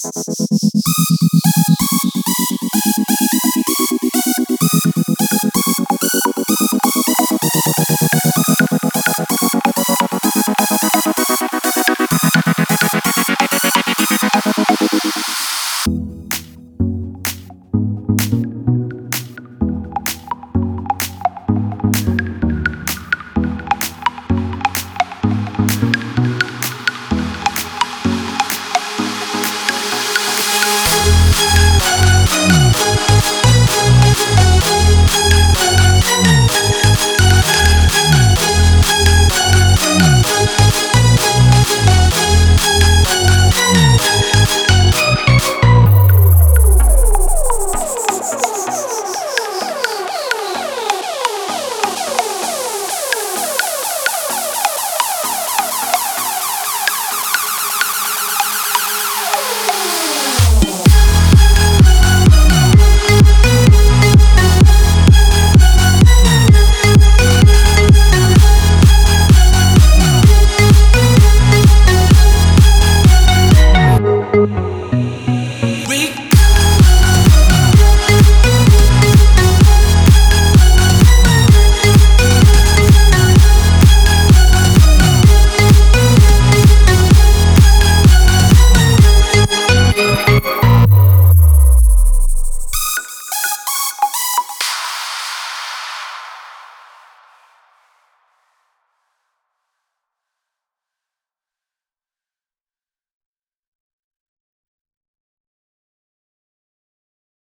Thanks.